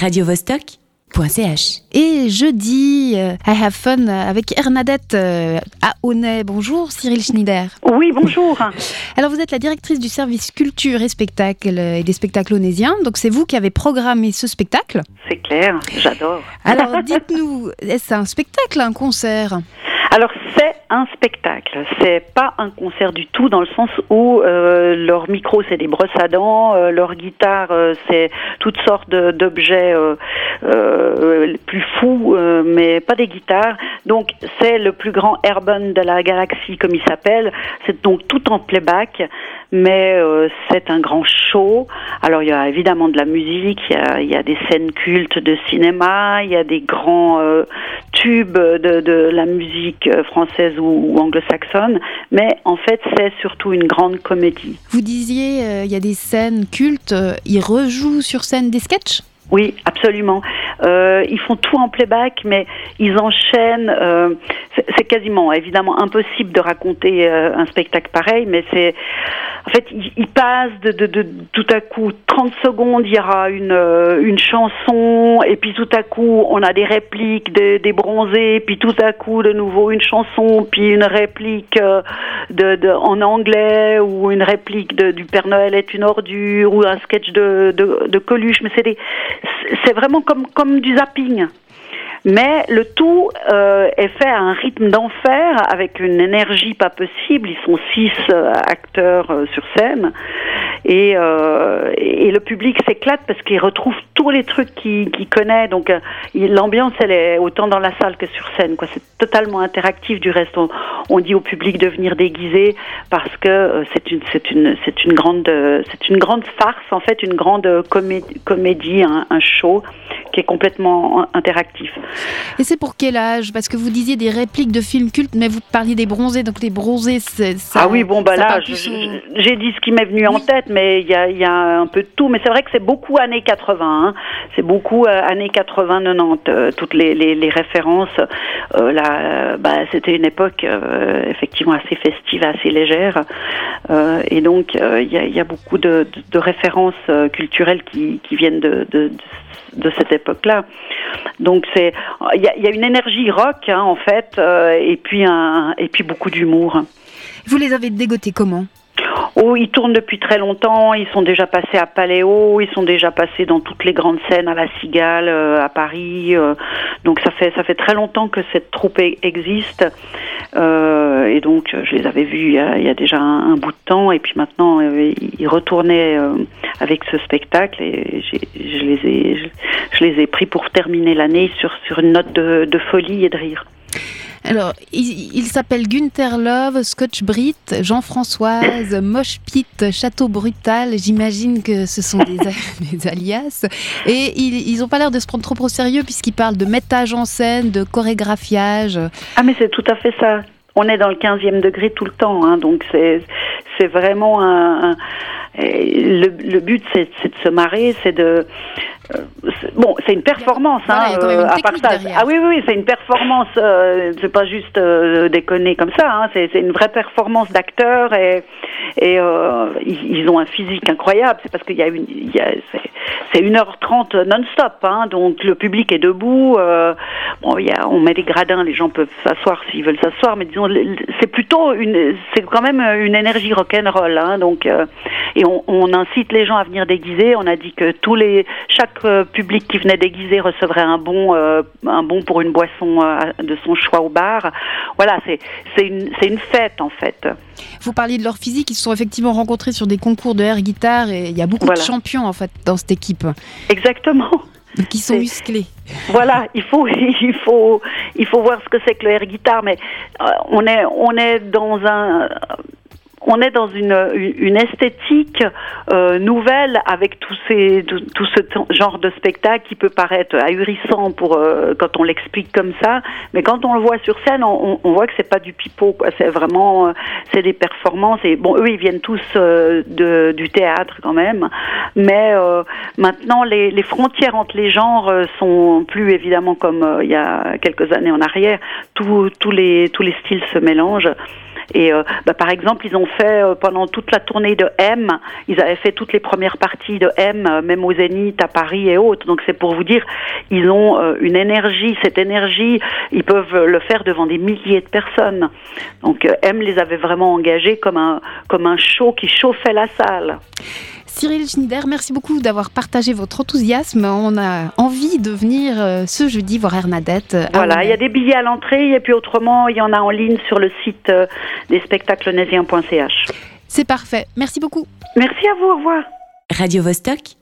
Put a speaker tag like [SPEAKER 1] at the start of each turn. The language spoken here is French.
[SPEAKER 1] radiovostok.ch.
[SPEAKER 2] Et jeudi, euh, I have fun avec Ernadette euh, à Honnay. Bonjour Cyril Schneider.
[SPEAKER 3] Oui, bonjour.
[SPEAKER 2] Alors vous êtes la directrice du service culture et spectacle et des spectacles onésiens. Donc c'est vous qui avez programmé ce spectacle.
[SPEAKER 3] C'est clair, j'adore.
[SPEAKER 2] Alors dites-nous, est-ce un spectacle, un concert?
[SPEAKER 3] Alors c'est un spectacle, c'est pas un concert du tout dans le sens où euh, leur micro c'est des brosses à dents, euh, leur guitare euh, c'est toutes sortes d'objets euh, euh, plus fous, euh, mais pas des guitares. Donc c'est le plus grand airburn de la galaxie comme il s'appelle. C'est donc tout en playback, mais euh, c'est un grand show. Alors il y a évidemment de la musique, il y a, il y a des scènes cultes de cinéma, il y a des grands euh, tubes de, de la musique française ou, ou anglo-saxonne, mais en fait c'est surtout une grande comédie.
[SPEAKER 2] Vous disiez, euh, il y a des scènes cultes, euh, ils rejouent sur scène des sketchs?
[SPEAKER 3] Oui, absolument. Euh, ils font tout en playback, mais ils enchaînent. euh, c'est quasiment, évidemment, impossible de raconter euh, un spectacle pareil, mais c'est. En fait, ils, passent de, de, de tout à coup 30 secondes, il y aura une, une chanson, et puis tout à coup, on a des répliques des, des bronzés, puis tout à coup, de nouveau une chanson, puis une réplique de, de, en anglais, ou une réplique de, du Père Noël est une ordure, ou un sketch de, de, de Coluche, mais c'est c'est vraiment comme, comme du zapping. Mais le tout euh, est fait à un rythme d'enfer avec une énergie pas possible. Ils sont six euh, acteurs euh, sur scène et, et le public s'éclate parce qu'il retrouve tous les trucs qu'il connaît. Donc euh, l'ambiance, elle est autant dans la salle que sur scène. quoi. C'est totalement interactif. Du reste, on, on dit au public de venir déguiser parce que euh, c'est une, c'est une, c'est une grande, euh, c'est une grande farce en fait, une grande comé- comédie, un, un show qui est complètement en- interactif.
[SPEAKER 2] Et c'est pour quel âge? Parce que vous disiez des répliques de films cultes, mais vous parliez des bronzés, donc les bronzés, c'est ça.
[SPEAKER 3] ah oui, bon, bah là, j'ai dit ce qui m'est venu en tête, mais il y a, il y a un peu de tout. Mais c'est vrai que c'est beaucoup années 80. hein. C'est beaucoup euh, années 80-90. euh, toutes les, références. Euh, là, bah, c'était une époque euh, effectivement assez festive, assez légère. Et donc, il y, a, beaucoup de, références culturelles qui, viennent de, cette époque-là. Donc c'est, il y a, une énergie rock hein, en fait, et puis un, et puis beaucoup d'humour.
[SPEAKER 2] Vous les avez dégotés comment?
[SPEAKER 3] Oh, ils tournent depuis très longtemps. Ils sont déjà passés à Paléo. Ils sont déjà passés dans toutes les grandes scènes à la Cigale, euh, à Paris. euh, donc ça fait ça fait très longtemps que cette troupe e- existe. Euh, et donc je les avais vus il y a, déjà un, bout de temps. Et puis maintenant ils retournaient avec ce spectacle. Et je les ai je, les ai pris pour terminer l'année sur sur une note de folie et de rire.
[SPEAKER 2] Alors, il, il s'appelle Gunther Love, Scotch Brit, Jean-Françoise, Moche Pit, Château Brutal. J'imagine que ce sont des, des alias. Et ils n'ont pas l'air de se prendre trop au sérieux puisqu'ils parlent de mettage en scène, de chorégraphiage.
[SPEAKER 3] Ah mais c'est tout à fait ça. On est dans le 15e degré tout le temps, hein, donc c'est vraiment un, le, le but c'est de se marrer, c'est de bon c'est une performance
[SPEAKER 2] Voilà, même une
[SPEAKER 3] à part ça. Ah oui oui, oui c'est une performance, euh, c'est pas juste euh, déconner comme ça, hein, c'est une vraie performance d'acteurs et et euh, ils, ils ont un physique incroyable. C'est parce qu'il y a une c'est- c'est 1h30 non-stop, hein, donc le public est debout. euh, bon, il y a, on met des gradins, les gens peuvent s'asseoir s'ils veulent s'asseoir, mais disons, c'est plutôt une, c'est quand même une énergie rock'n'roll, hein, donc, euh, et on, on incite les gens à venir déguiser. On a dit que tous les, chaque euh, public qui venait déguiser recevrait un bon, euh, un bon pour une boisson euh, de son choix au bar. Voilà, c'est, c'est une, c'est une fête en fait.
[SPEAKER 2] Vous parliez de leur physique, ils se sont effectivement rencontrés sur des concours de air guitare et il y a beaucoup
[SPEAKER 3] Voilà.
[SPEAKER 2] de champions en fait dans cette équipe.
[SPEAKER 3] Exactement.
[SPEAKER 2] Ils sont musclés.
[SPEAKER 3] Voilà, il faut, il faut, il faut voir ce que c'est que le air guitar, mais on est, on est dans un, on est dans une, esthétique euh, nouvelle avec tout, ce genre de spectacle qui peut paraître ahurissant pour euh, quand on l'explique comme ça, mais quand on le voit sur scène, on, voit que c'est pas du pipeau. C'est vraiment, euh, c'est des performances. Et bon, eux, ils viennent tous du théâtre quand même, mais maintenant les, frontières entre les genres sont plus évidemment comme il y a quelques années en arrière. Tous les styles se mélangent. Et euh, bah, par exemple, ils ont fait euh, pendant toute la tournée de M, ils avaient fait toutes les premières parties de M, euh, même au Zénith, à Paris et autres. Donc c'est pour vous dire, ils ont une énergie. Cette énergie, ils peuvent le faire devant des milliers de personnes. Donc M les avait vraiment engagés comme un comme un show qui chauffait la salle.
[SPEAKER 2] Cyril Schneider, merci beaucoup d'avoir partagé votre enthousiasme. On a envie de venir euh, ce jeudi voir Hernadette.
[SPEAKER 3] Voilà, il y a des billets à l'entrée et puis autrement, il y en a en ligne sur le site euh, des spectacles-naisiens.ch.
[SPEAKER 2] C'est parfait. Merci beaucoup.
[SPEAKER 3] Merci à vous. Au revoir.
[SPEAKER 1] Radio -Vostok